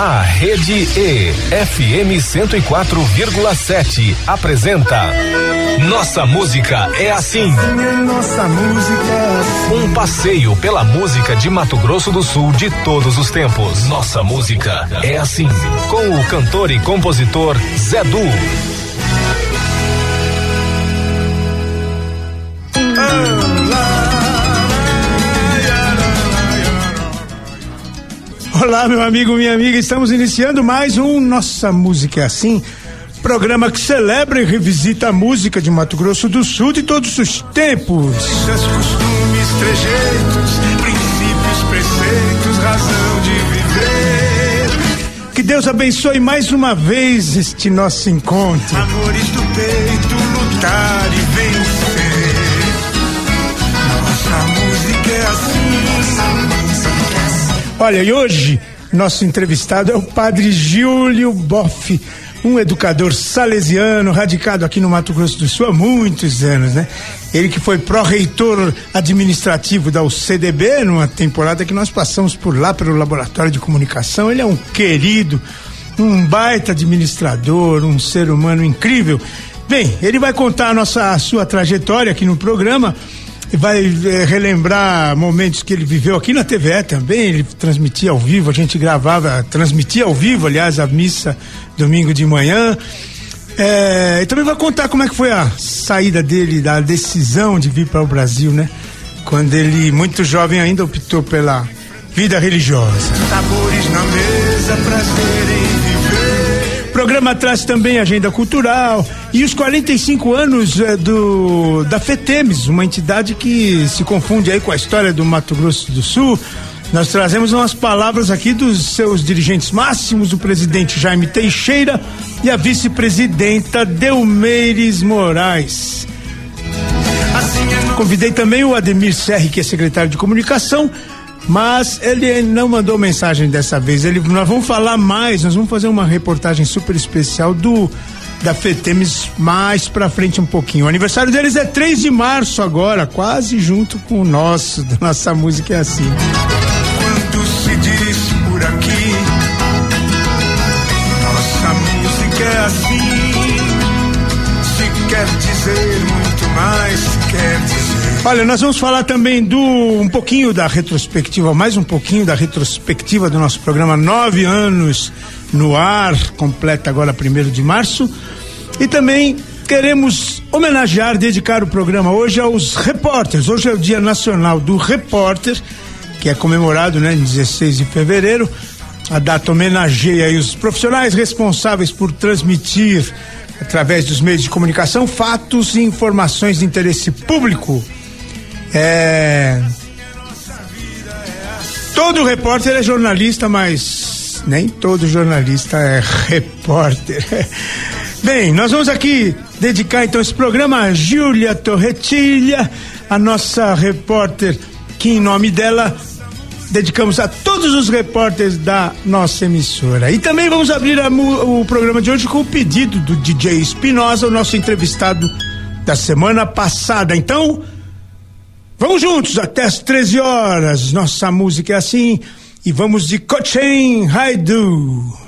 A Rede E, FM 104,7, apresenta Nossa Música é assim. Nossa música é assim. Um passeio pela música de Mato Grosso do Sul de todos os tempos. Nossa Música é assim. Com o cantor e compositor Zé Du. Olá, meu amigo, minha amiga, estamos iniciando mais um Nossa Música é Assim, programa que celebra e revisita a música de Mato Grosso do Sul de todos os tempos. Costumes, trejeitos, princípios, preceitos, razão de viver. Que Deus abençoe mais uma vez este nosso encontro. Amores do peito, lutar e vencer. Nossa música é assim. Olha, e hoje nosso entrevistado é o padre Júlio Boff, um educador salesiano radicado aqui no Mato Grosso do Sul há muitos anos, né? Ele que foi pró-reitor administrativo da UCDB numa temporada que nós passamos por lá pelo laboratório de comunicação. Ele é um querido, um baita administrador, um ser humano incrível. Bem, ele vai contar a nossa a sua trajetória aqui no programa vai é, relembrar momentos que ele viveu aqui na TVE também, ele transmitia ao vivo, a gente gravava, transmitia ao vivo, aliás, a missa domingo de manhã. É, e também vai contar como é que foi a saída dele, da decisão de vir para o Brasil, né? Quando ele, muito jovem ainda, optou pela vida religiosa. Sabores na mesa, prazer em programa traz também agenda cultural e os 45 anos eh, do da FETEMES, uma entidade que se confunde aí com a história do Mato Grosso do Sul. Nós trazemos umas palavras aqui dos seus dirigentes máximos, o presidente Jaime Teixeira e a vice-presidenta Delmeires Moraes. Convidei também o Ademir Serri, que é secretário de comunicação, mas ele não mandou mensagem dessa vez. Ele, nós vamos falar mais, nós vamos fazer uma reportagem super especial do da FETEMES mais pra frente um pouquinho. O aniversário deles é 3 de março agora, quase junto com o nosso, da nossa música é assim. Quanto se diz por aqui, nossa música é assim. Se quer dizer muito mais, quer dizer. Olha, nós vamos falar também do um pouquinho da retrospectiva, mais um pouquinho da retrospectiva do nosso programa Nove Anos no Ar, completa agora primeiro de março. E também queremos homenagear, dedicar o programa hoje aos repórteres. Hoje é o Dia Nacional do Repórter, que é comemorado né, em 16 de fevereiro. A data homenageia os profissionais responsáveis por transmitir, através dos meios de comunicação, fatos e informações de interesse público. É. Todo repórter é jornalista, mas nem todo jornalista é repórter. Bem, nós vamos aqui dedicar então esse programa a Júlia Torretilha, a nossa repórter, que em nome dela dedicamos a todos os repórteres da nossa emissora. E também vamos abrir a, o programa de hoje com o pedido do DJ Espinosa, o nosso entrevistado da semana passada. Então, Vamos juntos até as 13 horas. Nossa música é assim. E vamos de Cochain Haidu.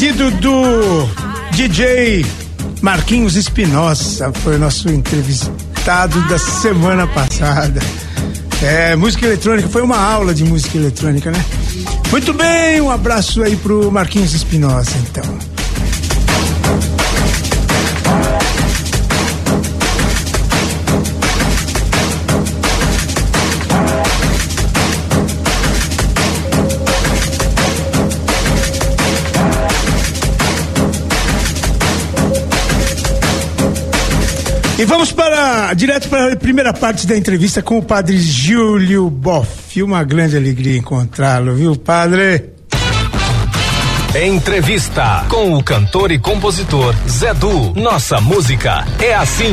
Pedido do DJ Marquinhos Espinosa, foi nosso entrevistado da semana passada. É, música eletrônica, foi uma aula de música eletrônica, né? Muito bem, um abraço aí pro Marquinhos Espinosa, então. E vamos para direto para a primeira parte da entrevista com o padre Júlio Boff. Uma grande alegria encontrá-lo, viu, padre? Entrevista com o cantor e compositor Zé Du. Nossa música é assim.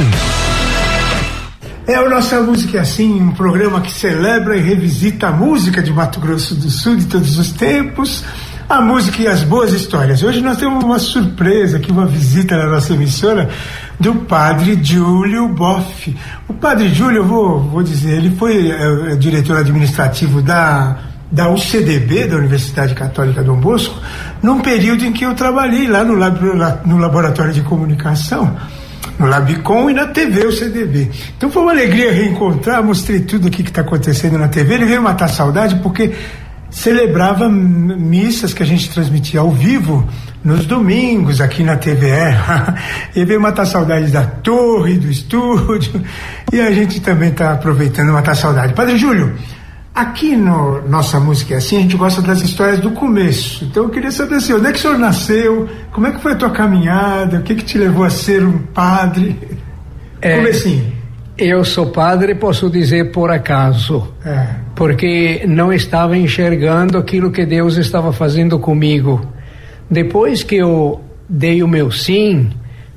É o Nossa Música é Assim, um programa que celebra e revisita a música de Mato Grosso do Sul de todos os tempos, a música e as boas histórias. Hoje nós temos uma surpresa aqui, uma visita na nossa emissora do padre Júlio Boff. O padre Júlio, eu vou, vou dizer, ele foi é, é, diretor administrativo da, da UCDB, da Universidade Católica Dom Bosco, num período em que eu trabalhei lá no, lab, no Laboratório de Comunicação, no Labicom e na TV UCDB. Então foi uma alegria reencontrar, mostrei tudo o que está acontecendo na TV. Ele veio matar saudade porque celebrava missas que a gente transmitia ao vivo nos domingos aqui na TVE. e veio matar saudades da torre, do estúdio, e a gente também está aproveitando matar saudade. Padre Júlio, aqui no Nossa Música é Assim, a gente gosta das histórias do começo. Então eu queria saber assim, onde é que o senhor nasceu? Como é que foi a tua caminhada? O que que te levou a ser um padre? É, Comecinho. Eu sou padre, posso dizer por acaso, é. porque não estava enxergando aquilo que Deus estava fazendo comigo. Depois que eu dei o meu sim,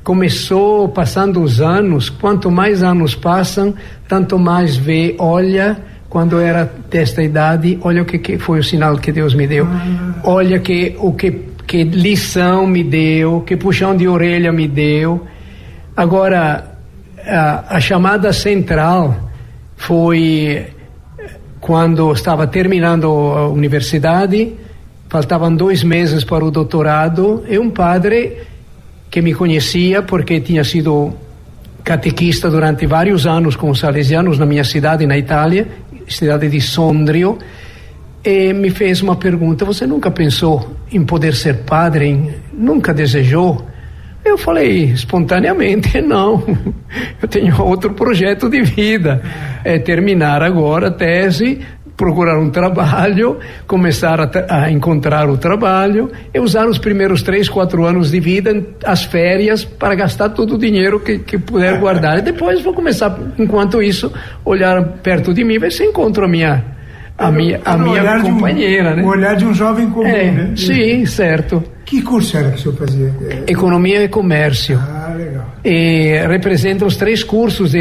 começou passando os anos, quanto mais anos passam, tanto mais vê, olha, quando era desta idade, olha o que, que foi o sinal que Deus me deu. Olha que o que, que lição me deu, que puxão de orelha me deu. Agora, a, a chamada central foi quando estava terminando a universidade, faltavam dois meses para o doutorado, e um padre que me conhecia porque tinha sido catequista durante vários anos com os salesianos na minha cidade, na Itália, cidade de Sondrio, e me fez uma pergunta: Você nunca pensou em poder ser padre? Nunca desejou? Eu falei espontaneamente: Não, eu tenho outro projeto de vida. É terminar agora a tese, procurar um trabalho, começar a, a, encontrar o trabalho e usar os primeiros três, quatro anos de vida, as férias, para gastar todo o dinheiro que, que puder guardar. E depois vou começar, enquanto isso, olhar perto de mim, ver se encontro a minha a minha, a minha companheira, um, né? O olhar de um jovem comum, é, né? Sim, certo. Que curso era que o senhor fazia? Economia e comércio. Ah, legal. E representa os três cursos de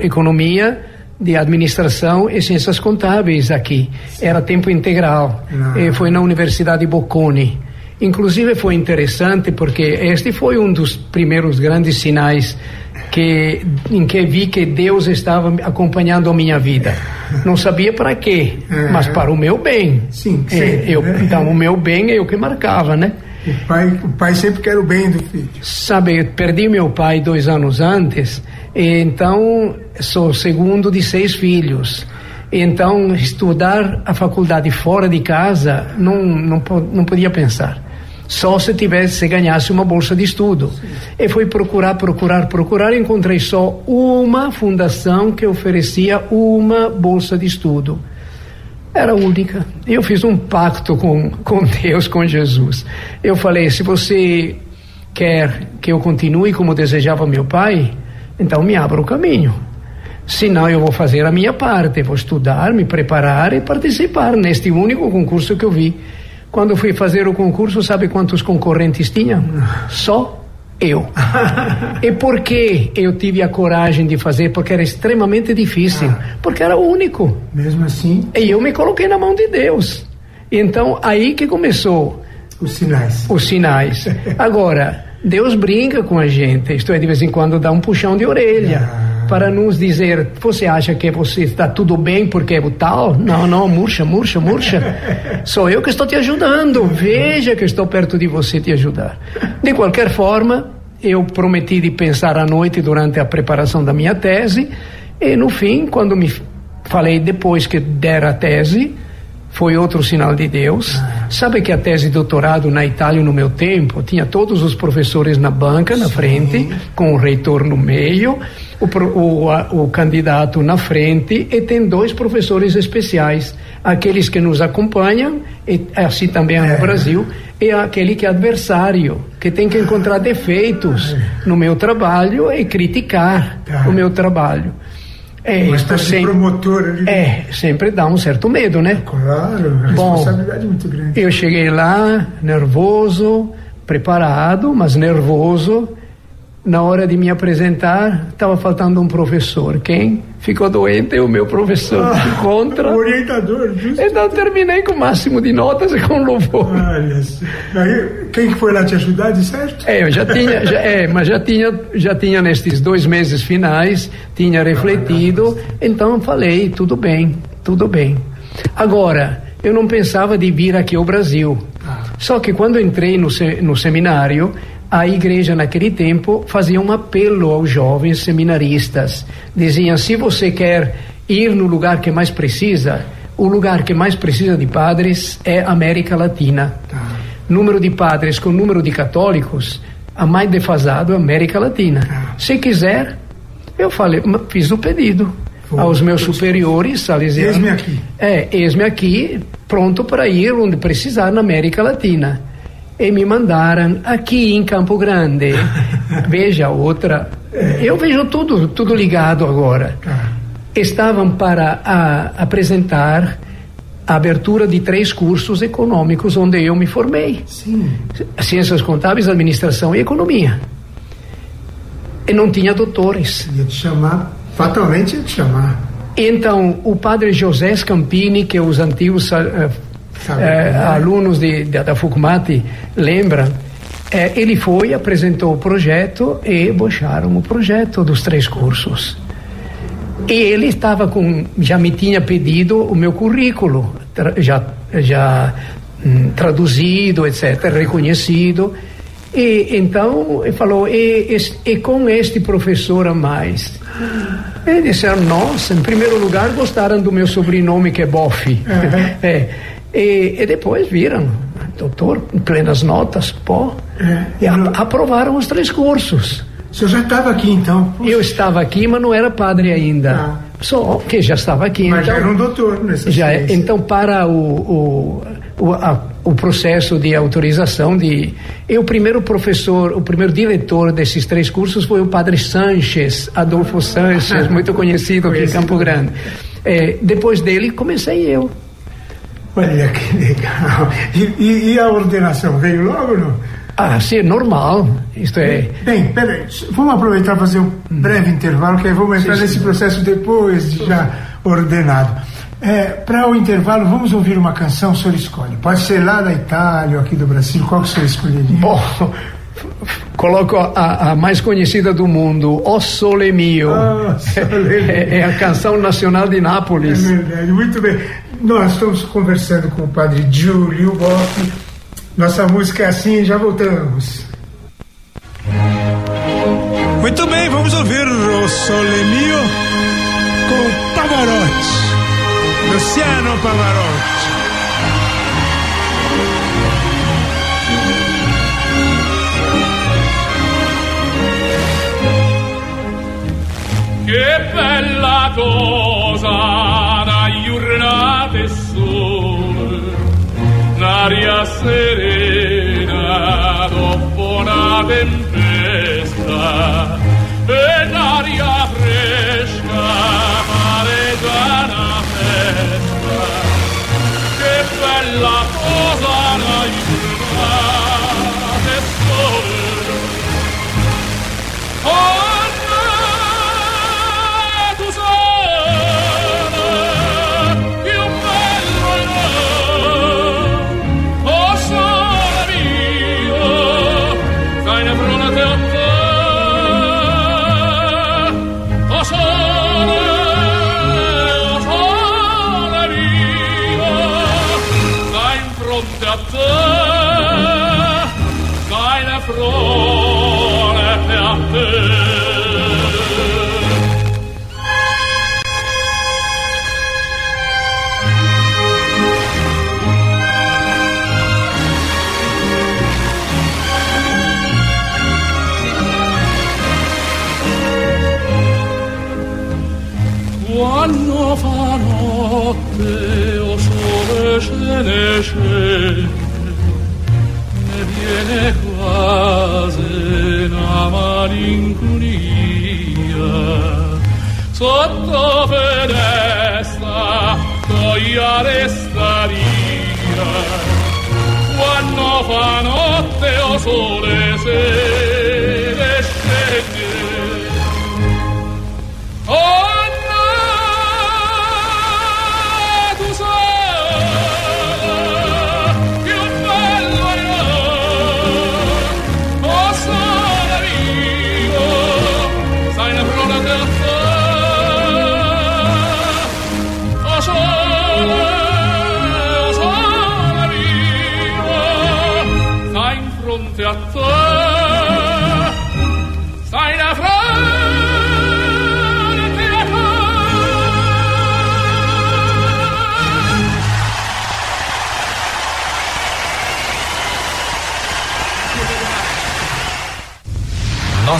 economia, de administração e ciências contábeis aqui. Era tempo integral. E foi na Universidade Bocconi. Inclusive foi interessante porque este foi um dos primeiros grandes sinais que em que vi que Deus estava acompanhando a minha vida. Não sabia para quê, é. mas para o meu bem. Sim, sim. É, eu, então o meu bem é o que marcava, né? O pai, o pai sempre quer o bem do filho. Sabe, perdi meu pai dois anos antes então, sou segundo de seis filhos. Então, estudar a faculdade fora de casa, não, não, não podia pensar. Só se tivesse, se ganhasse uma bolsa de estudo. Sim. E fui procurar, procurar, procurar, encontrei só uma fundação que oferecia uma bolsa de estudo. Era única. Eu fiz um pacto com, com Deus, com Jesus. Eu falei: se você quer que eu continue como desejava meu pai, então me abra o caminho. Senão eu vou fazer a minha parte, vou estudar, me preparar e participar neste único concurso que eu vi. Quando fui fazer o concurso, sabe quantos concorrentes tinha? Só eu. e por que eu tive a coragem de fazer? Porque era extremamente difícil, ah. porque era único. Mesmo assim? E eu me coloquei na mão de Deus. Então, aí que começou. Os sinais. Os sinais. Agora, Deus brinca com a gente, isto é, de vez em quando dá um puxão de orelha. Ah. Para nos dizer: você acha que você está tudo bem porque é tal? Não, não, murcha, murcha, murcha. Sou eu que estou te ajudando. Veja que estou perto de você te ajudar. De qualquer forma, eu prometi de pensar à noite durante a preparação da minha tese e no fim, quando me falei depois que der a tese, foi outro sinal de Deus. Ah. Sabe que a tese de doutorado na Itália no meu tempo tinha todos os professores na banca, na Sim. frente, com o reitor no meio, o, o, a, o candidato na frente e tem dois professores especiais, aqueles que nos acompanham, e assim também é. no Brasil, e aquele que é adversário, que tem que encontrar defeitos é. no meu trabalho e criticar tá. o meu trabalho. É, Uma espécie sempre, de promotor ali. É, sempre dá um certo medo, né? Claro, a responsabilidade Bom, muito grande. Eu cheguei lá, nervoso, preparado, mas nervoso, na hora de me apresentar, estava faltando um professor. Quem ficou doente é o meu professor. Ah, contra. O orientador, justo. Então terminei com o máximo de notas e com louvor. Olha, aí, quem que foi lá te ajudar, de certo? É, eu já tinha, já, é, mas já tinha, já tinha nestes dois meses finais, tinha refletido, então falei, tudo bem, tudo bem. Agora, eu não pensava de vir aqui ao Brasil. Ah. Só que quando entrei no, no seminário, a igreja naquele tempo fazia um apelo aos jovens seminaristas. Diziam: se você quer ir no lugar que mais precisa, o lugar que mais precisa de padres é América Latina. Tá. Número de padres com número de católicos, a mais defasado é América Latina. Tá. Se quiser, eu falei, fiz o pedido aos meus superiores salesianos. Eis-me aqui. É, eis-me aqui, pronto para ir onde precisar na América Latina e me mandaram aqui em Campo Grande. Veja outra. Eu vejo tudo, tudo ligado agora. Tá. Estavam para a, apresentar a abertura de três cursos econômicos onde eu me formei. Sim. Ciências contábeis, administração e economia. E não tinha doutores. Ia te chamar, fatalmente ia te chamar. Então, o padre José Scampini, que os antigos uh, é, alunos de, de, da Fucumati lembram, é, ele foi, apresentou o projeto e bocharam o projeto dos três cursos. E ele estava com, já me tinha pedido o meu currículo, já, já hum, traduzido, etc., reconhecido. E então ele falou, e, e, e, com este professor a mais? Eles disseram, nossa, em primeiro lugar gostaram do meu sobrenome que é Boff. Uhum. é. E, e depois viram, doutor, em plenas notas, pô, é, e a, aprovaram os três cursos. O senhor já estava aqui então? Poxa. Eu estava aqui, mas não era padre ainda. Ah. Só que já estava aqui. Mas então, já era um doutor nessa já, é, Então, para o, o, o, a, o processo de autorização de. E o primeiro professor, o primeiro diretor desses três cursos foi o padre Sanches, Adolfo Sanches, muito conhecido aqui em Campo Grande. É, depois dele, comecei eu. Olha que legal. E, e, e a ordenação veio logo não? Ah, sim, é normal. Isto é. Bem, peraí, vamos aproveitar para fazer um breve intervalo, que aí vamos entrar sim, nesse sim. processo depois de já ordenado. É, para o intervalo, vamos ouvir uma canção, o senhor escolhe. Pode ser lá da Itália ou aqui do Brasil, qual que o senhor escolheria? Bom, coloco a, a, mais conhecida do mundo, O Sole Mio. Oh, sole é, é, a canção nacional de Nápoles. É verdade, muito bem. Nós estamos conversando com o padre Giulio Boff. Nossa música é assim, já voltamos. Muito bem, vamos ouvir o Sole Mio com Pavarotti. Luciano Pavarotti. Che bella cosa l'aria serena dopo una tempesta e l'aria fresca pare già una festa. Che bella cosa la giornate quando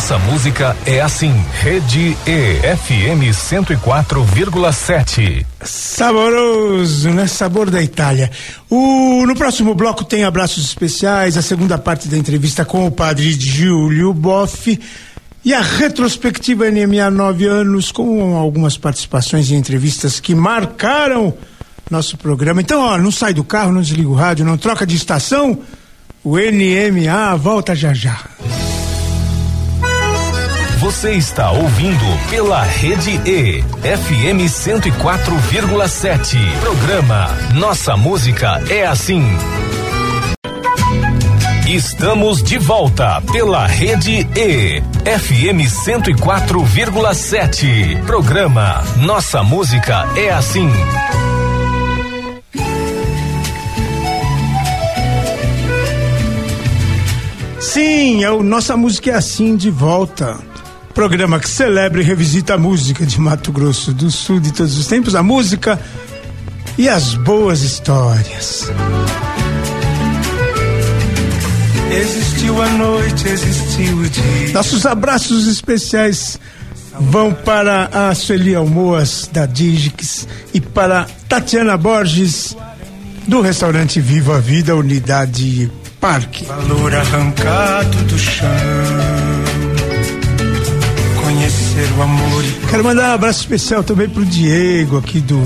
Nossa música é assim. Rede E FM 104,7. Saboroso, né? Sabor da Itália. O, no próximo bloco tem abraços especiais, a segunda parte da entrevista com o padre Giulio Boff e a retrospectiva NMA nove anos com algumas participações e entrevistas que marcaram nosso programa. Então, ó, não sai do carro, não desliga o rádio, não troca de estação. O NMA volta já já. Você está ouvindo pela Rede E FM 104,7. Programa Nossa Música é assim. Estamos de volta pela Rede E FM 104,7. Programa Nossa Música é assim. Sim, é o Nossa Música é Assim de volta. Programa que celebra e revisita a música de Mato Grosso do Sul de todos os tempos, a música e as boas histórias. Existiu a noite, existiu o dia. Nossos abraços especiais vão para a Sueli Almoas da Digix e para Tatiana Borges do restaurante Viva a Vida, Unidade Parque. Valor arrancado do chão. O amor Quero mandar um abraço especial também pro Diego aqui do.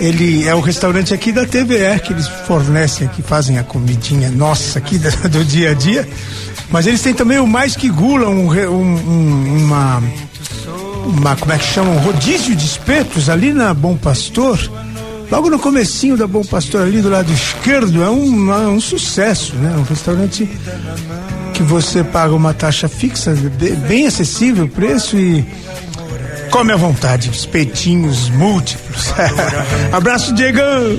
Ele é o restaurante aqui da TVE que eles fornecem aqui, fazem a comidinha nossa aqui do dia a dia. Mas eles têm também o Mais Que Gula, um, um- um- uma, uma. Como é que chama? Um rodízio de espetos ali na Bom Pastor. Logo no comecinho da Bom Pastor, ali do lado esquerdo, é um, é um sucesso, né? Um restaurante que você paga uma taxa fixa, be- bem acessível o preço e come à vontade, espetinhos múltiplos. Abraço, Diegão!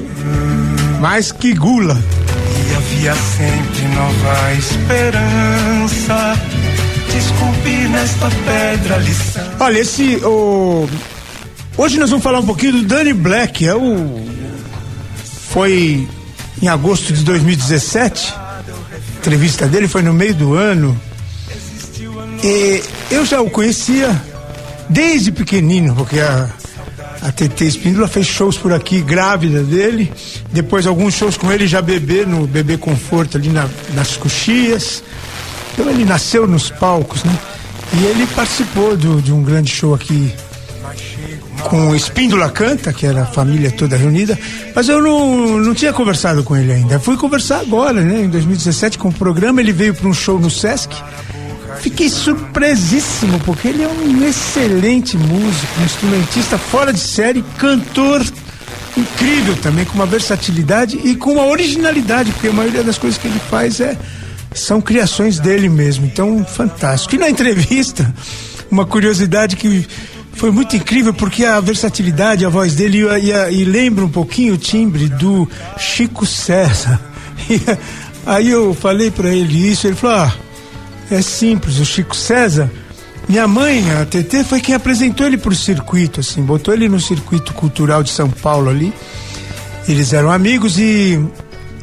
Mais que gula. E havia sempre nova esperança. Desculpe nesta pedra lição. Olha, esse. O... Hoje nós vamos falar um pouquinho do Danny Black. É o. Foi em agosto de 2017. Entrevista dele foi no meio do ano. E eu já o conhecia desde pequenino, porque a, a TT Espíndola fez shows por aqui, grávida dele. Depois alguns shows com ele já bebê, no Bebê Conforto, ali na- nas coxias. Então ele nasceu nos palcos, né? E ele participou do- de um grande show aqui com Espíndola Canta, que era a família toda reunida, mas eu não, não tinha conversado com ele ainda. Fui conversar agora, né? Em 2017, com o programa, ele veio para um show no Sesc. Fiquei surpresíssimo, porque ele é um excelente músico, um instrumentista fora de série, cantor incrível também, com uma versatilidade e com uma originalidade, porque a maioria das coisas que ele faz é são criações dele mesmo. Então, fantástico. E na entrevista, uma curiosidade que foi muito incrível, porque a versatilidade, a voz dele e, e, e lembra um pouquinho o timbre do Chico César. E aí eu falei para ele isso, ele falou: ah, é simples, o Chico César. Minha mãe, a TT, foi quem apresentou ele pro circuito, assim, botou ele no circuito cultural de São Paulo ali. Eles eram amigos e.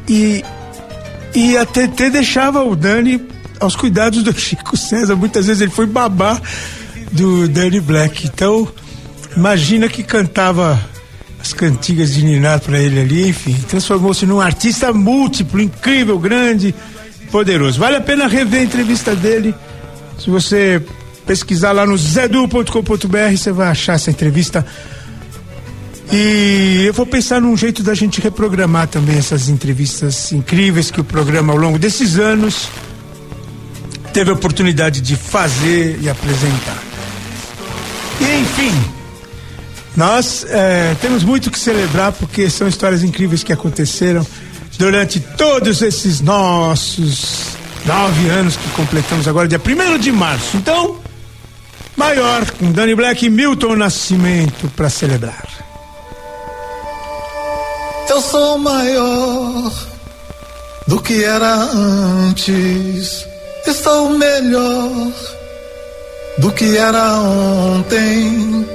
E, e a TT deixava o Dani aos cuidados do Chico César. Muitas vezes ele foi babá do Danny Black. Então, Imagina que cantava as cantigas de Ninar para ele ali, enfim, transformou-se num artista múltiplo, incrível, grande, poderoso. Vale a pena rever a entrevista dele. Se você pesquisar lá no zedu.com.br, você vai achar essa entrevista. E eu vou pensar num jeito da gente reprogramar também essas entrevistas incríveis que o programa, ao longo desses anos, teve a oportunidade de fazer e apresentar. Enfim, nós é, temos muito que celebrar porque são histórias incríveis que aconteceram durante todos esses nossos nove anos que completamos agora, dia 1 de março. Então, maior, com Danny Black e Milton Nascimento para celebrar. Eu sou maior do que era antes. Estou melhor do que era ontem.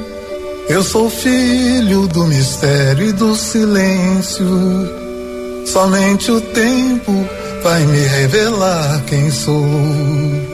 Eu sou filho do mistério e do silêncio. Somente o tempo vai me revelar quem sou.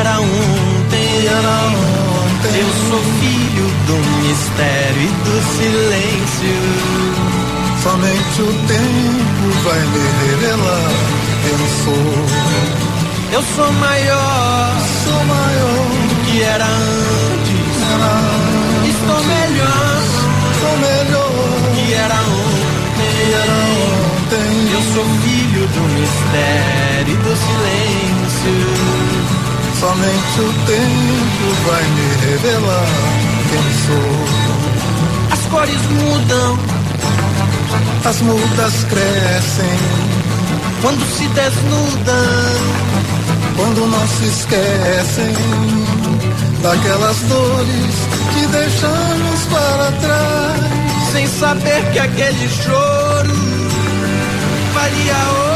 Era ontem. Era ontem. Eu sou filho do mistério e do silêncio. Somente o tempo vai me revelar quem sou. Eu sou maior, sou maior do que era antes. Era antes. Estou melhor, sou melhor que era ontem. Que era ontem. Eu sou filho do mistério e do silêncio. Somente o tempo vai me revelar quem sou. As cores mudam, as mudas crescem quando se desnudam, quando não se esquecem daquelas dores que deixamos para trás, sem saber que aquele choro valia ouro.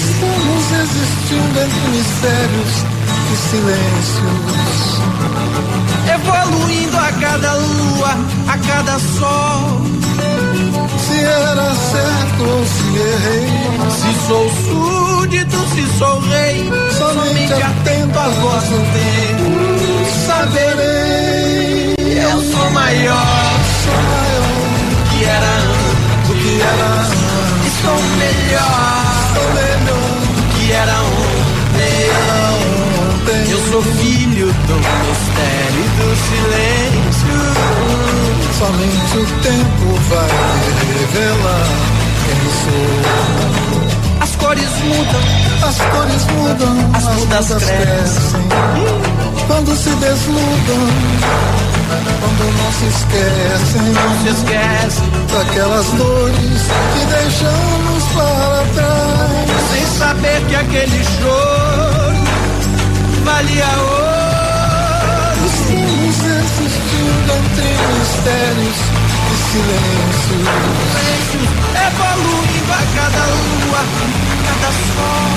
Estamos existindo entre mistérios e silêncios, evoluindo a cada lua, a cada sol. Se era certo ou se errei, se sou súdito, se sou rei, somente atento à voz do tempo, saberei. Eu sou maior, sou maior que era antes, do que era antes. Estou melhor, estou melhor era ontem. Era ontem. Eu sou filho do mistério e do silêncio. Somente o tempo vai revelar quem sou. As cores mudam, as cores mudam, as, as mudas, mudas crescem. crescem. Quando se desludam, quando não se esquecem, não se esquecem daquelas dores que deixamos para trás, sem saber que aquele choro valia ouro. Estamos existindo entre mistérios e silêncios, evoluindo a cada lua, a cada sol.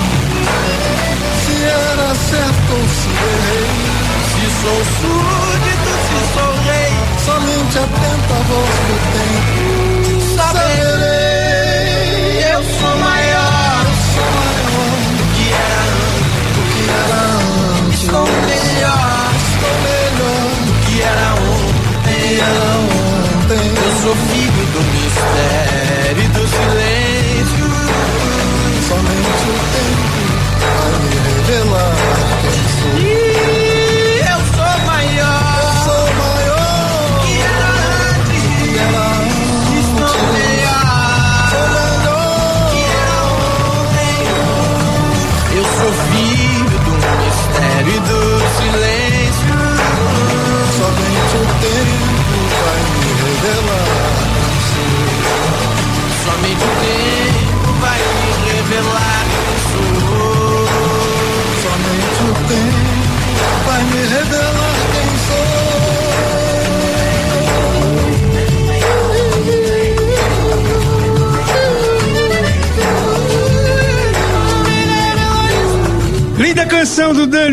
Se era certo ou se errei. Se sou súdito, se sou rei, somente atento à voz do tempo, saberei. Eu sou maior, eu sou maior do que era antes, do que era antes. Estou melhor, estou melhor do que era ontem. Era ontem. Eu sou filho do mistério e do silêncio. Somente o tempo vai me revelar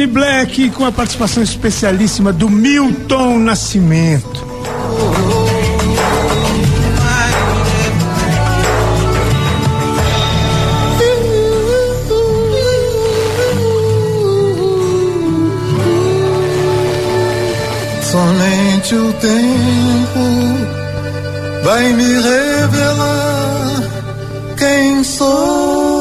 Danny Black com a participação especialíssima do Milton Nascimento. Somente o tempo vai me revelar quem sou.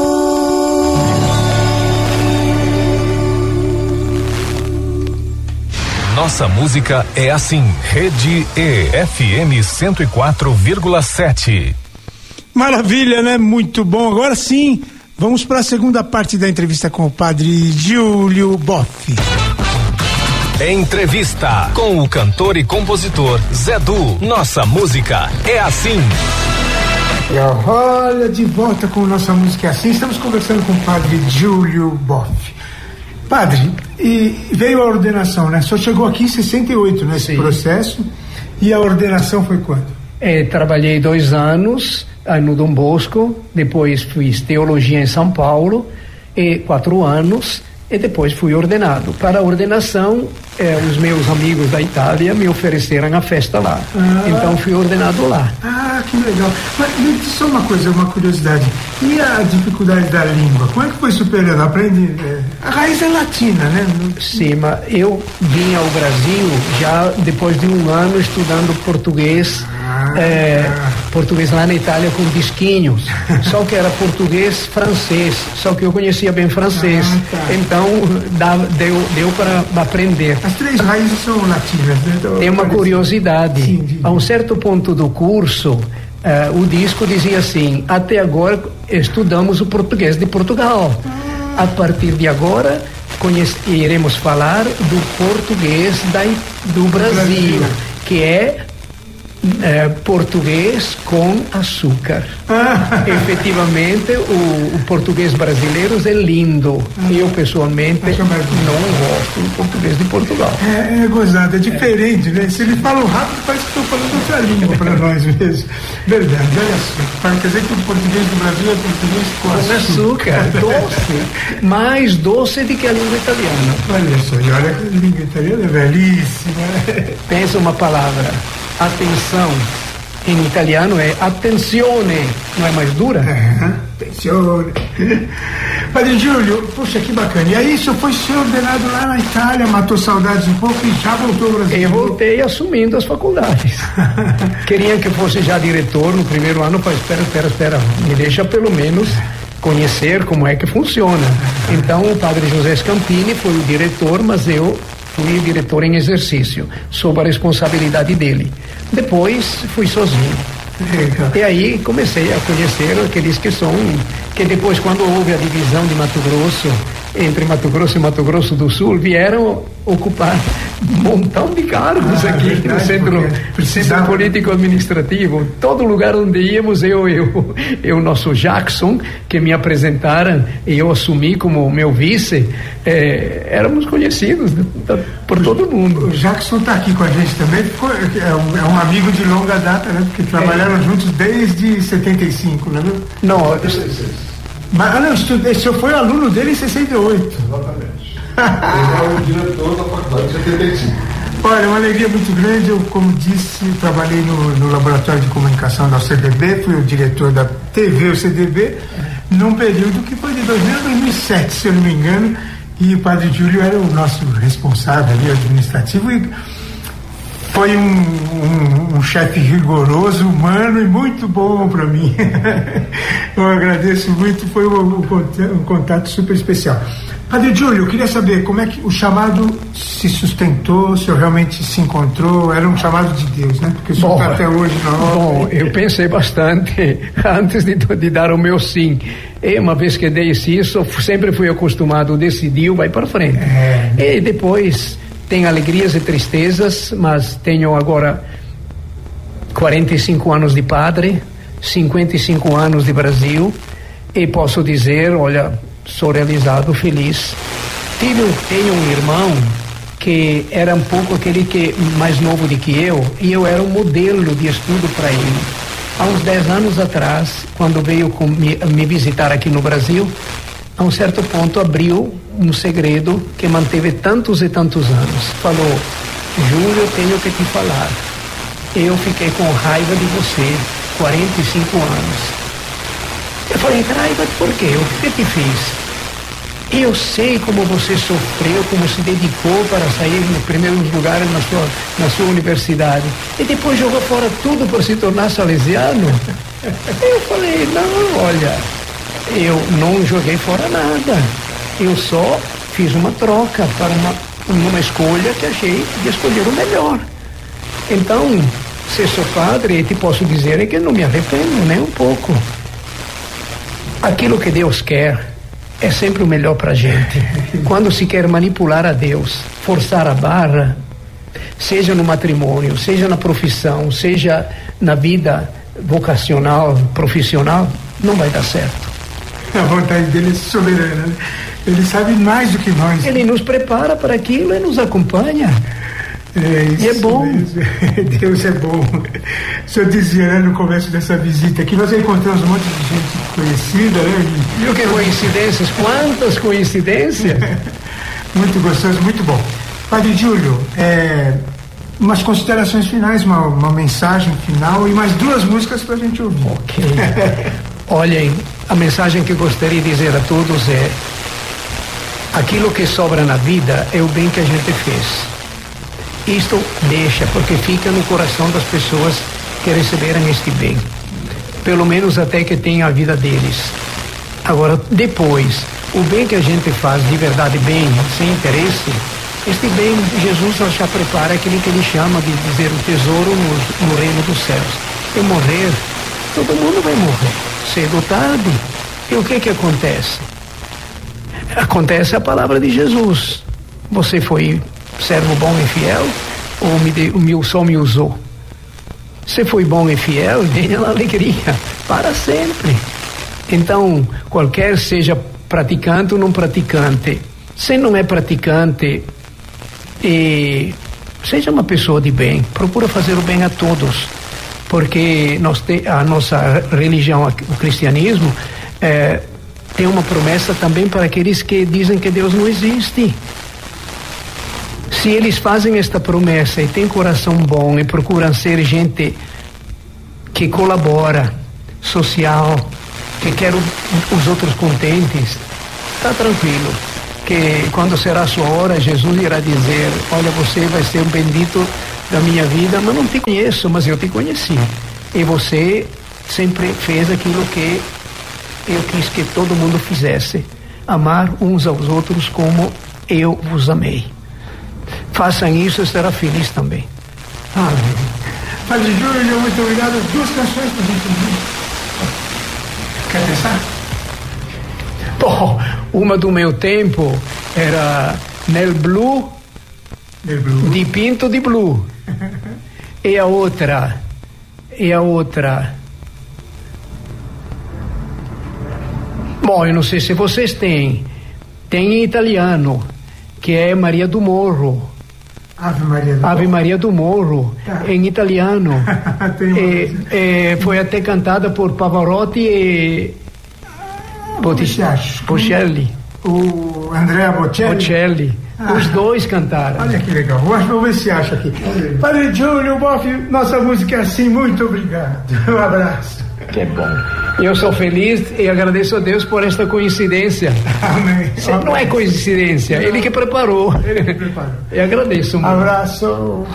Nossa música é assim. Rede E FM 104,7. Maravilha, né? Muito bom. Agora sim, vamos para a segunda parte da entrevista com o padre Júlio Boff. Entrevista com o cantor e compositor Zé Du. Nossa música é assim. Olha, de volta com nossa música é assim. Estamos conversando com o padre Júlio Boff. Padre, e veio a ordenação, né? Só chegou aqui em 68 nesse Sim. processo. E a ordenação foi quando? É, trabalhei dois anos ah, no Dom Bosco, depois fiz teologia em São Paulo, e quatro anos, e depois fui ordenado. Para a ordenação, eh, os meus amigos da Itália me ofereceram a festa lá. Então fui ordenado lá. Ah, que legal. Mas só uma coisa, uma curiosidade. E a dificuldade da língua? Como é que foi superando? Aprende. é, a raiz é latina, né? Sim, mas eu vim ao Brasil já depois de um ano estudando português, eh, português lá na Itália com disquinhos. Só que era português francês, só que eu conhecia bem francês. Ah, tá. Então dava- deu, deu para aprender. As três raízes são latinas, né? Então, Tem uma parece- curiosidade. Sim, diga. A um certo ponto do curso, eh, o disco dizia assim: até agora estudamos o português de Portugal. A partir de agora iremos falar do português da do Brasil. que é eh, português com açúcar. Ah, Efetivamente, o, o português brasileiro é lindo. Eu, pessoalmente, não gosto do português de Portugal. é, é gozado, é diferente, né? Se eles falam rápido, parece que estão falando outra língua para nós mesmo. Verdade, olha só. Para quer dizer que o português do Brasil é português com Com açúcar. açúcar, doce, mais doce do que a língua italiana. Olha só, e olha que a língua italiana é belíssima. Pensa uma palavra, atenção, em italiano é attenzione, não é mais dura? Atenção. Padre Júlio, poxa, que bacana. E aí, o senhor foi ser ordenado lá na Itália, matou saudades um pouco e já voltou ao Brasil. Eu voltei assumindo as faculdades. Queriam que eu fosse já diretor no primeiro ano, falei, espera, espera, espera, me deixa pelo menos conhecer como é que funciona. Então o padre José Scampini foi o diretor, mas eu fui o diretor em exercício, sob a responsabilidade dele. Depois fui sozinho. E aí comecei a conhecer aqueles que são, que depois quando houve a divisão de Mato Grosso, entre Mato Grosso e Mato Grosso do Sul, vieram ocupar um montão de cargos Ah, aqui no verdade, centro, porque precisava. centro político administrativo. Todo lugar onde íamos, eu, eu, eu, nosso Jackson, que me apresentaram e eu assumi como meu vice, eh, éramos conhecidos da- por todo mundo. O Jackson está aqui com a gente também, é um, é um amigo de longa data, né? Porque trabalharam juntos desde 75, né? viu? Não, Mas não, estudei, o senhor foi aluno dele em 68. Ele é o diretor da faculdade de 75. Olha, é uma alegria muito grande. Eu, como disse, trabalhei no, no Laboratório de Comunicação da CDB, fui o diretor da TV, CDB, num período que foi de 2000 a 2007, se eu não me engano, e o padre Júlio era o nosso responsável ali, administrativo, e foi um, um, um chefe rigoroso, humano e muito bom para mim. eu agradeço muito, foi um, um conta- contato super especial. Padre Júlio, eu queria saber como é que o chamado se sustentou, se senhor realmente se encontrou, era um chamado de Deus, né? Porque o senhor está até hoje na Bom, obra. eu pensei bastante antes de, de dar o meu sim. E uma vez que dei isso, sempre fui acostumado, decidiu, vai para frente. E depois tem alegrias e tristezas, mas tenho agora 45 anos de padre, 55 anos de Brasil, e posso dizer, olha, sou realizado, feliz. Tive, tenho um irmão que era um pouco aquele que mais novo do que eu, e eu era um modelo de estudo para ele. Há uns 10 anos atrás, quando veio com- me, me visitar aqui no Brasil, a um certo ponto abriu um segredo que manteve tantos e tantos anos. Falou: Júlio, tenho que te falar. Eu fiquei com raiva de você, 45 anos. Eu falei: raiva por quê? O que te fiz? Eu sei como você sofreu, como se dedicou para sair nos primeiros lugares na sua, na sua universidade. E depois jogou fora tudo para se tornar salesiano. Eu falei, não, olha, eu não joguei fora nada. Eu só fiz uma troca para uma, uma escolha que achei de escolher o melhor. Então, se sou padre, te posso dizer é que não me arrependo nem um pouco. Aquilo que Deus quer é sempre o melhor para a gente. Quando se quer manipular a Deus, forçar a barra, seja no matrimônio, seja na profissão, seja na vida vocacional, profissional, não vai dar certo. A vontade dele é soberana. Ele sabe mais do que nós. Ele nos prepara para aquilo e nos acompanha. É isso e é bom. Mesmo. Deus é bom. O senhor dizia né, no começo dessa visita que nós encontramos um monte de gente conhecida, né? E... Viu que coincidências? Quantas coincidências? muito gostoso, muito bom. Padre Júlio, é, umas considerações finais, uma, uma mensagem final e mais duas músicas para a gente ouvir. Ok. Olhem, a mensagem que gostaria de dizer a todos é: aquilo que sobra na vida é o bem que a gente fez. Isto deixa, porque fica no coração das pessoas que receberam este bem. Pelo menos até que tenha a vida deles. Agora, depois, o bem que a gente faz de verdade bem, sem interesse, este bem, Jesus já prepara aquele que ele chama de dizer o tesouro no, no reino dos céus. E morrer, todo mundo vai morrer, cedo ou tarde. E o que que acontece? Acontece a palavra de Jesus. Você foi servo bom e fiel, ou me, de, me, só me usou? Se foi bom e fiel, tenha alegria, para sempre. Então, qualquer seja praticante ou não praticante, se não é praticante, e seja uma pessoa de bem, procura fazer o bem a todos, porque nós te, a nossa religião, o cristianismo, é, tem uma promessa também para aqueles que dizem que Deus não existe. Se eles fazem esta promessa e têm coração bom e procuram ser gente que colabora, social, que quer os outros contentes, está tranquilo. Que quando será a sua hora, Jesus irá dizer: Olha, você vai ser um bendito da minha vida, mas não te conheço, mas eu te conheci. E você sempre fez aquilo que eu quis que todo mundo fizesse: amar uns aos outros como eu vos amei façam isso, eu será feliz também. Amém. Padre Júlio, muito obrigado. Duas canções para a gente ouvir. Quer pensar? Bom, uma do meu tempo era Nel Blue, Nel Blue. de Pinto de Blue. E a outra, e a outra. Bom, eu não sei se vocês têm. Tem em italiano, que é Maria do Morro. Ave Maria do Ave Maria do Morro, tá. em italiano. e, foi até cantada por Pavarotti e Bocelli. O Andrea Bocelli. Bocelli. Ah. Os dois cantaram. Olha que legal. Vamos ver se acha aqui. Padre Júlio Boff, nossa música é assim. Muito obrigado. Um abraço. Que bom. Eu sou feliz e agradeço a Deus por esta coincidência. Amém. Não é coincidência, Ele que preparou. Ele que preparou. E agradeço muito. Abraço.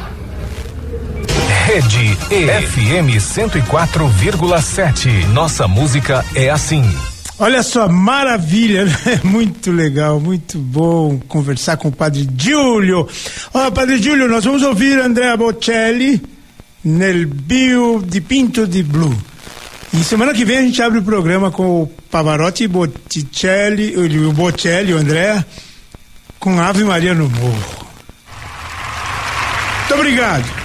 Rede EFM 104,7. Nossa música é assim. Olha só, maravilha, né? Muito legal, muito bom conversar com o Padre Giulio. Ó, Padre Giulio, nós vamos ouvir Andrea Bocelli nel bio di Pinto di Blu. E semana que vem a gente abre o programa com o Pavarotti, Botticelli, o Bocelli, o André, com Ave Maria no Morro. Muito obrigado.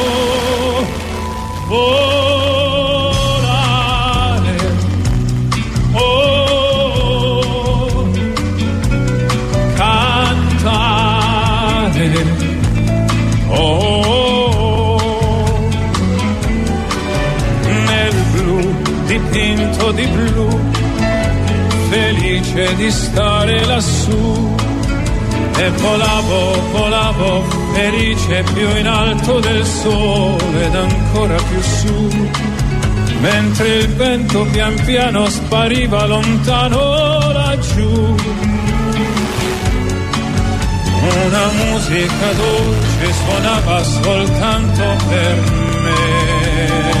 Volare, oh, cantare, oh, nel blu dipinto di blu, felice di stare lassù. E volavo, volavo felice più in alto del sole ed ancora più su, mentre il vento pian piano spariva lontano laggiù. Una musica dolce suonava soltanto per me.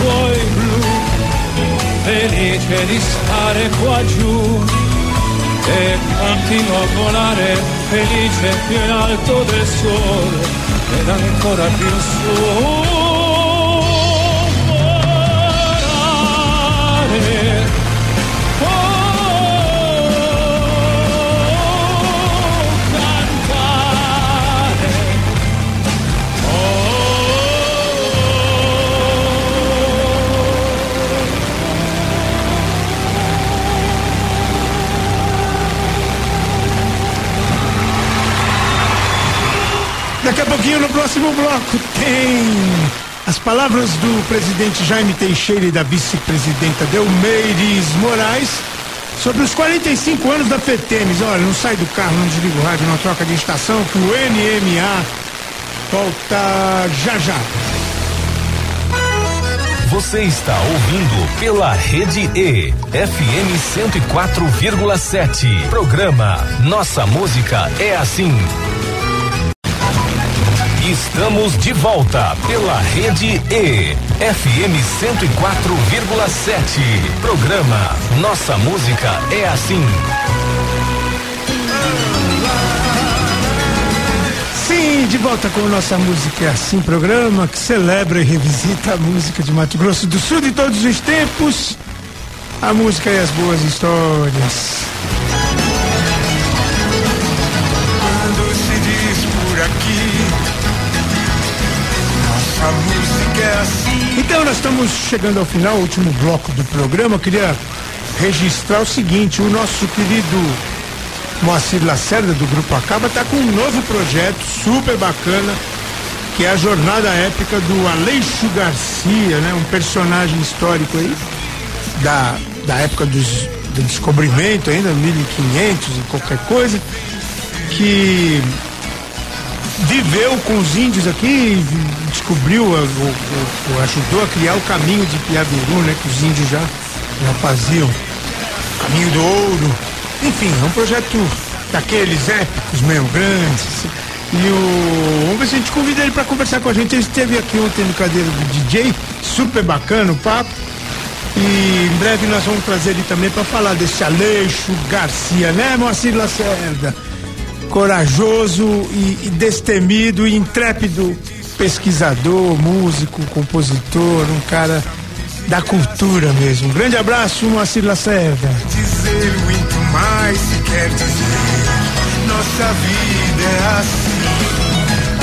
Tuoi blu, felice di stare qua giù e continuo a volare felice più in alto del sole ed ancora più su. Pouquinho no próximo bloco tem as palavras do presidente Jaime Teixeira e da vice-presidenta Delmeires Moraes sobre os 45 anos da FETEMES. Olha, não sai do carro, não desliga o rádio, não troca de estação, que o NMA volta já já. Você está ouvindo pela Rede E, FM 104,7. Programa Nossa Música é Assim. Estamos de volta pela Rede E, FM 104,7. Programa Nossa Música é Assim. Sim, de volta com nossa música é assim, programa que celebra e revisita a música de Mato Grosso do Sul de todos os tempos, a música e as boas histórias. Nossa música é assim. Então nós estamos chegando ao final, último bloco do programa. Eu queria registrar o seguinte: o nosso querido Moacir Lacerda do Grupo Acaba está com um novo projeto super bacana, que é a jornada épica do Aleixo Garcia, né? Um personagem histórico aí da, da época dos, do descobrimento ainda, 1500 e qualquer coisa, que viveu com os índios aqui, descobriu, ajudou a criar o caminho de Piabiru, né? Que os índios já, já faziam. Caminho do Ouro. Enfim, é um projeto daqueles épicos mesmo, grandes. E o. Vamos ver se a gente convida ele para conversar com a gente. Ele esteve aqui ontem no cadeira do DJ, super bacana o papo. E em breve nós vamos trazer ele também para falar desse Aleixo Garcia, né, Moacir Lacerda? Corajoso e, e destemido e intrépido pesquisador, músico, compositor, um cara da cultura mesmo. Um grande abraço, Moacir Lacerda. Dizer muito mais se quer dizer. Nossa vida é assim.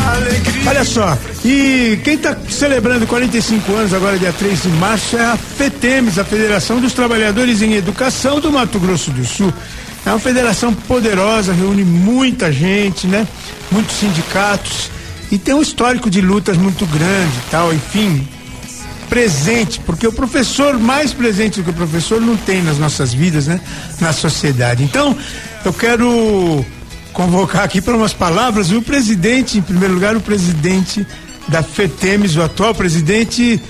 Alegria. Olha só, e quem está celebrando 45 anos agora, dia 3 de março, é a FETEMES, a Federação dos Trabalhadores em Educação do Mato Grosso do Sul. É uma federação poderosa, reúne muita gente, né? Muitos sindicatos e tem um histórico de lutas muito grande tal, enfim, presente, porque o professor, mais presente do que o professor, não tem nas nossas vidas, né? Na sociedade. Então, eu quero convocar aqui para umas palavras o presidente, em primeiro lugar, o presidente da FETEMES, o atual presidente,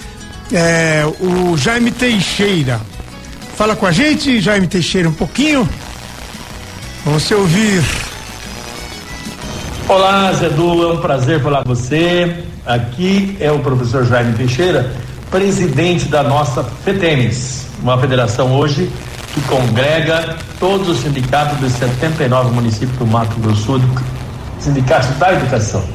é, o Jaime Teixeira. Fala com a gente, Jaime Teixeira, um pouquinho. Vamos se ouvir. Olá, Zedu, é um prazer falar com você. Aqui é o professor Jaime Teixeira, presidente da nossa FETEMES, uma federação hoje que congrega todos os sindicatos dos 79 municípios do Mato Grosso do Sul, sindicatos da educação.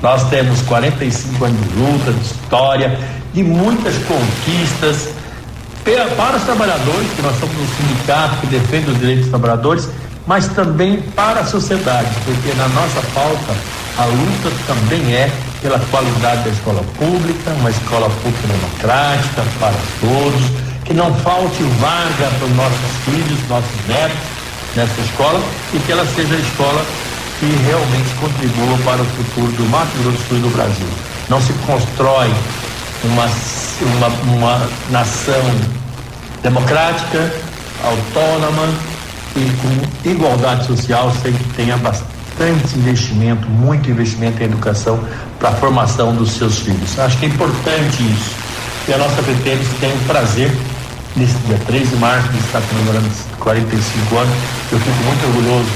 Nós temos 45 anos de luta, de história, de muitas conquistas para os trabalhadores, que nós somos um sindicato que defende os direitos dos trabalhadores, mas também para a sociedade, porque na nossa pauta a luta também é pela qualidade da escola pública, uma escola pública democrática para todos, que não falte vaga para os nossos filhos, nossos netos nessa escola e que ela seja a escola que realmente contribua para o futuro do Mato Grosso Sul e do Brasil. Não se constrói uma, uma, uma nação democrática, autônoma, e com igualdade social sem que tenha bastante investimento, muito investimento em educação para a formação dos seus filhos. Acho que é importante isso. E a nossa PTMs tem o prazer, nesse dia 3 de março, de estar comemorando 45 anos. Eu fico muito orgulhoso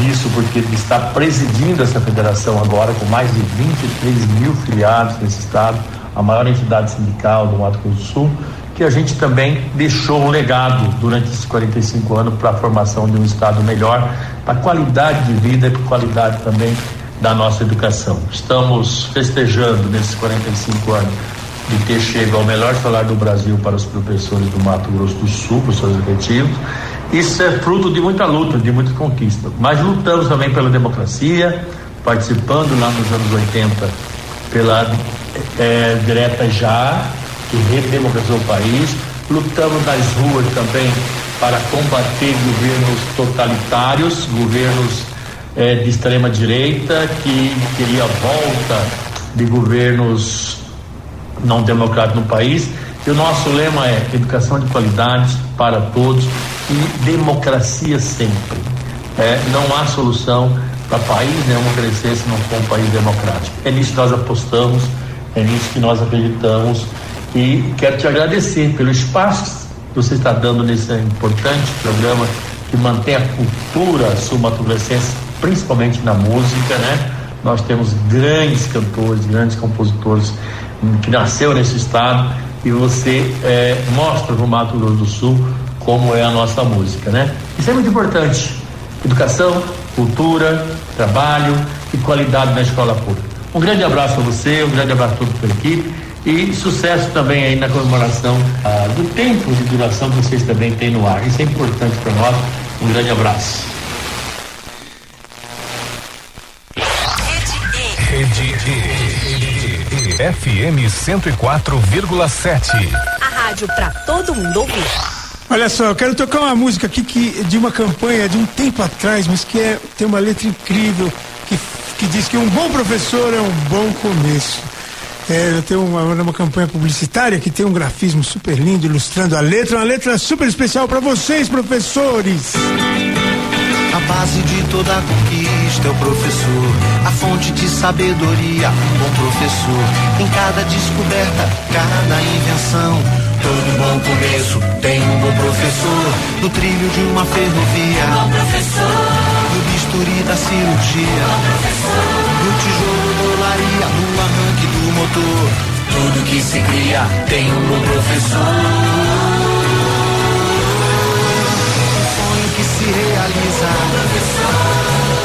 disso, porque ele está presidindo essa federação agora, com mais de 23 mil filiados nesse estado, a maior entidade sindical do Mato Grosso do Sul que a gente também deixou um legado durante esses 45 anos para a formação de um Estado melhor, para a qualidade de vida e para a qualidade também da nossa educação. Estamos festejando nesses 45 anos de ter chegado ao melhor salário do Brasil para os professores do Mato Grosso do Sul, professores efetivos. Isso é fruto de muita luta, de muita conquista. Mas lutamos também pela democracia, participando lá nos anos 80 pela é, direta já, que redemocratizou o país. Lutamos nas ruas também para combater governos totalitários, governos eh, de extrema direita, que queria a volta de governos não democráticos no país. E o nosso lema é educação de qualidade para todos e democracia sempre. É, não há solução para país nenhum crescer se não for um país democrático. É nisso que nós apostamos, é nisso que nós acreditamos e quero te agradecer pelo espaço que você está dando nesse importante programa que mantém a cultura sul-mato-grossense, principalmente na música, né? Nós temos grandes cantores, grandes compositores que nasceu nesse estado e você é, mostra para o Mato Grosso do Sul como é a nossa música, né? Isso é muito importante. Educação, cultura, trabalho e qualidade na escola pública. Um grande abraço a você, um grande abraço a toda a sua equipe e sucesso também aí na comemoração ah, do tempo de duração que vocês também têm no ar. Isso é importante para nós. Um grande abraço. Rede E, FM 104,7. A rádio para todo mundo ouvir. Olha só, eu quero tocar uma música aqui que, de uma campanha de um tempo atrás, mas que é, tem uma letra incrível que, que diz que um bom professor é um bom começo. É, eu tenho uma, uma campanha publicitária que tem um grafismo super lindo ilustrando a letra, uma letra super especial para vocês, professores. A base de toda conquista é o professor, a fonte de sabedoria, um bom professor. Em cada descoberta, cada invenção, todo bom começo tem um bom professor. No trilho de uma ferrovia, um bom professor. No bisturi da cirurgia, um bom professor. No tijolo do laria, no Tudo que se cria tem um bom professor. Um sonho que se realiza.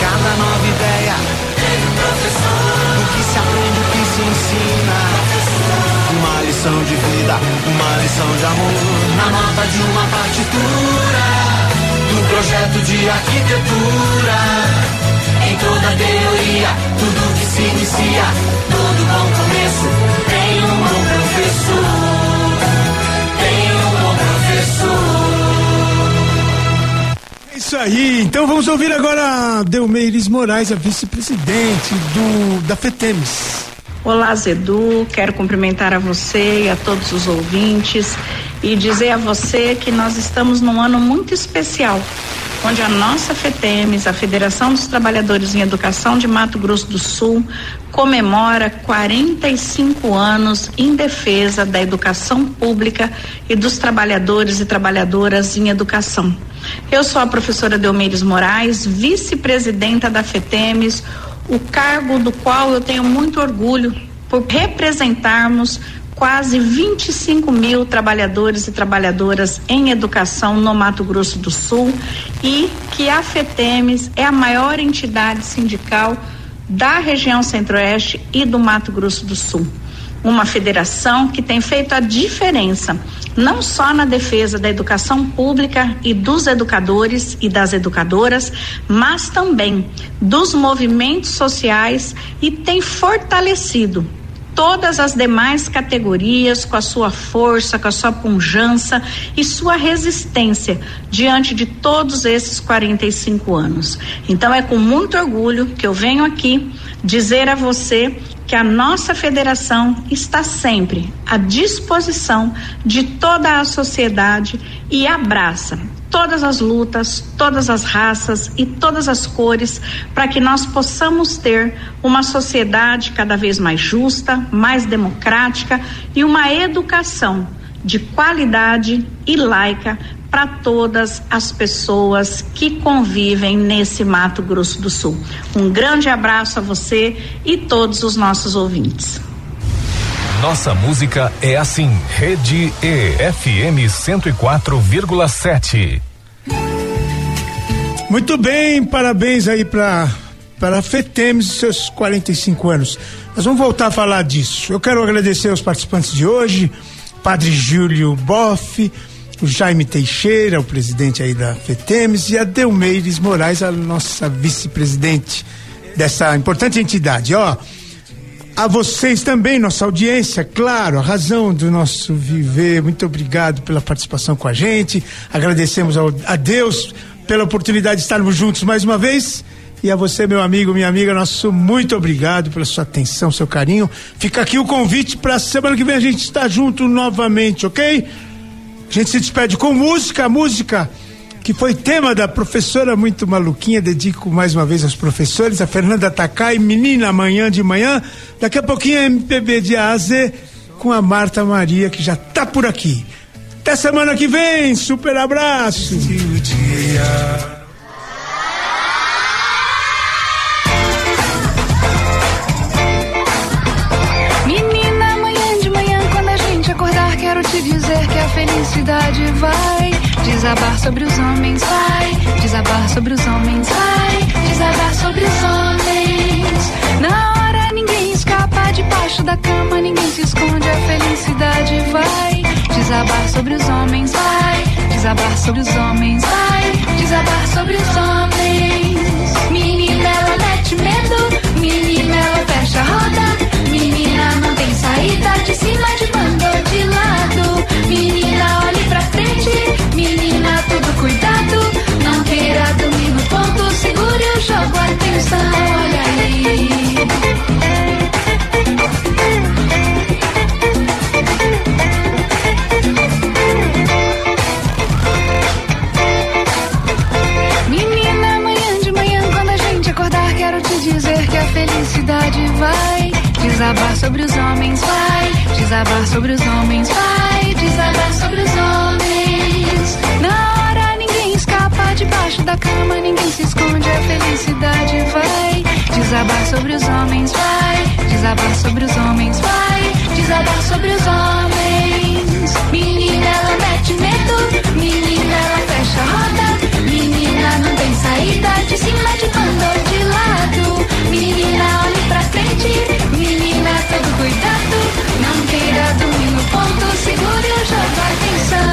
Cada nova ideia tem um professor. O que se aprende, o que se ensina. Uma lição de vida, uma lição de amor. Na nota de uma partitura, do projeto de arquitetura. Em toda teoria, tudo que se inicia, todo bom começo tem um bom professor. Tem um bom professor. É isso aí, então vamos ouvir agora Delmeires Moraes, a vice-presidente do da FETEMES. Olá, Zedu. Quero cumprimentar a você e a todos os ouvintes e dizer a você que nós estamos num ano muito especial, onde a nossa FETEMES, a Federação dos Trabalhadores em Educação de Mato Grosso do Sul, comemora 45 anos em defesa da educação pública e dos trabalhadores e trabalhadoras em educação. Eu sou a professora Delmeires Moraes, vice-presidenta da FETEMES, o cargo do qual eu tenho muito orgulho por representarmos quase 25 mil trabalhadores e trabalhadoras em educação no Mato Grosso do Sul e que a FETEMES é a maior entidade sindical da região Centro-Oeste e do Mato Grosso do Sul. Uma federação que tem feito a diferença não só na defesa da educação pública e dos educadores e das educadoras, mas também dos movimentos sociais e tem fortalecido todas as demais categorias com a sua força, com a sua punjança e sua resistência diante de todos esses 45 anos. Então é com muito orgulho que eu venho aqui dizer a você que a nossa federação está sempre à disposição de toda a sociedade e abraça todas as lutas, todas as raças e todas as cores para que nós possamos ter uma sociedade cada vez mais justa, mais democrática e uma educação de qualidade e laica para todas as pessoas que convivem nesse Mato Grosso do Sul. Um grande abraço a você e todos os nossos ouvintes. Nossa música é assim, Rede E, FM 104,7. Muito bem, parabéns aí para para a FETEMES e seus 45 anos. Nós vamos voltar a falar disso. Eu quero agradecer aos participantes de hoje, Padre Júlio Boff, o Jaime Teixeira, o presidente aí da FETEMES, e a Delmeires Moraes, a nossa vice-presidente dessa importante entidade. Ó, a vocês também, nossa audiência, claro, a razão do nosso viver. Muito obrigado pela participação com a gente. Agradecemos ao, a Deus pela oportunidade de estarmos juntos mais uma vez. E a você, meu amigo, minha amiga, nosso muito obrigado pela sua atenção, seu carinho. Fica aqui o convite para semana que vem a gente estar junto novamente, ok? A gente se despede com música, música que foi tema da professora muito maluquinha, dedico mais uma vez aos professores, a Fernanda Takai, menina amanhã de manhã, daqui a pouquinho a MPB de A a Z com a Marta Maria, que já tá por aqui. Até semana que vem, super abraço. Menina, amanhã de manhã, quando a gente acordar, quero te dizer que a felicidade vai desabar sobre os homens, vai desabar sobre os homens, vai desabar sobre os homens. Na hora ninguém escapa debaixo da cama, ninguém se esconde, a felicidade vai desabar sobre os homens, vai desabar sobre os homens, vai desabar sobre os homens. Menina, ela mete medo, menina, ela fecha a roda. Menina, tem saída de cima, de bando ou de lado. Menina, olhe pra frente, menina, tudo cuidado. Não queira dormir no ponto, segure o jogo, atenção, olha aí. Desabar sobre os homens, vai. Desabar sobre os homens, vai. Desabar sobre os homens. Na hora ninguém escapa debaixo da cama, ninguém se esconde, a felicidade vai. Desabar sobre os homens, vai. Desabar sobre os homens, vai. Desabar sobre os homens. Menina, ela mete medo, menina, ela fecha a roda, a de se quando de lado. Menina, olhe pra frente. Menina, todo cuidado. Não queira dormir no ponto. Segure o jogo, atenção.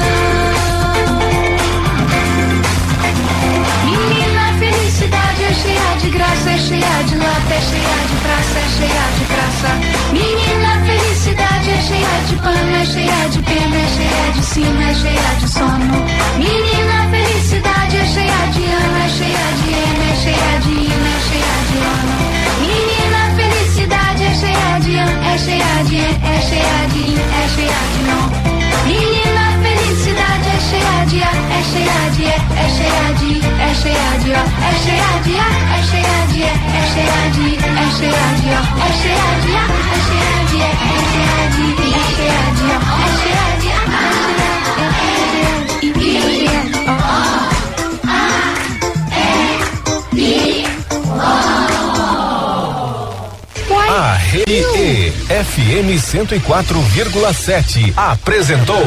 Menina, felicidade é cheia de graça, é cheia de lata, é cheia de praça, é cheia de praça. Menina, felicidade é cheia de pano, é cheia de pena, é cheia de cima, é cheia de sono. Menina, felicidade é cheia de ano, é cheia de ano, é cheia de hino, é cheia de não. Menina, felicidade é cheia de ano, é cheia de ano, é cheia de, é cheia de ó, é cheia de ó, é cheia de, é cheia de, é cheia de ó, é cheia de ó, é cheia de, é cheia de, é cheia de ó, é cheia de, é cheia E FM 104,7 apresentou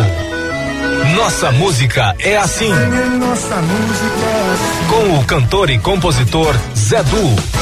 Nossa Música é assim. Nossa música é assim. Com o cantor e compositor Zé Du.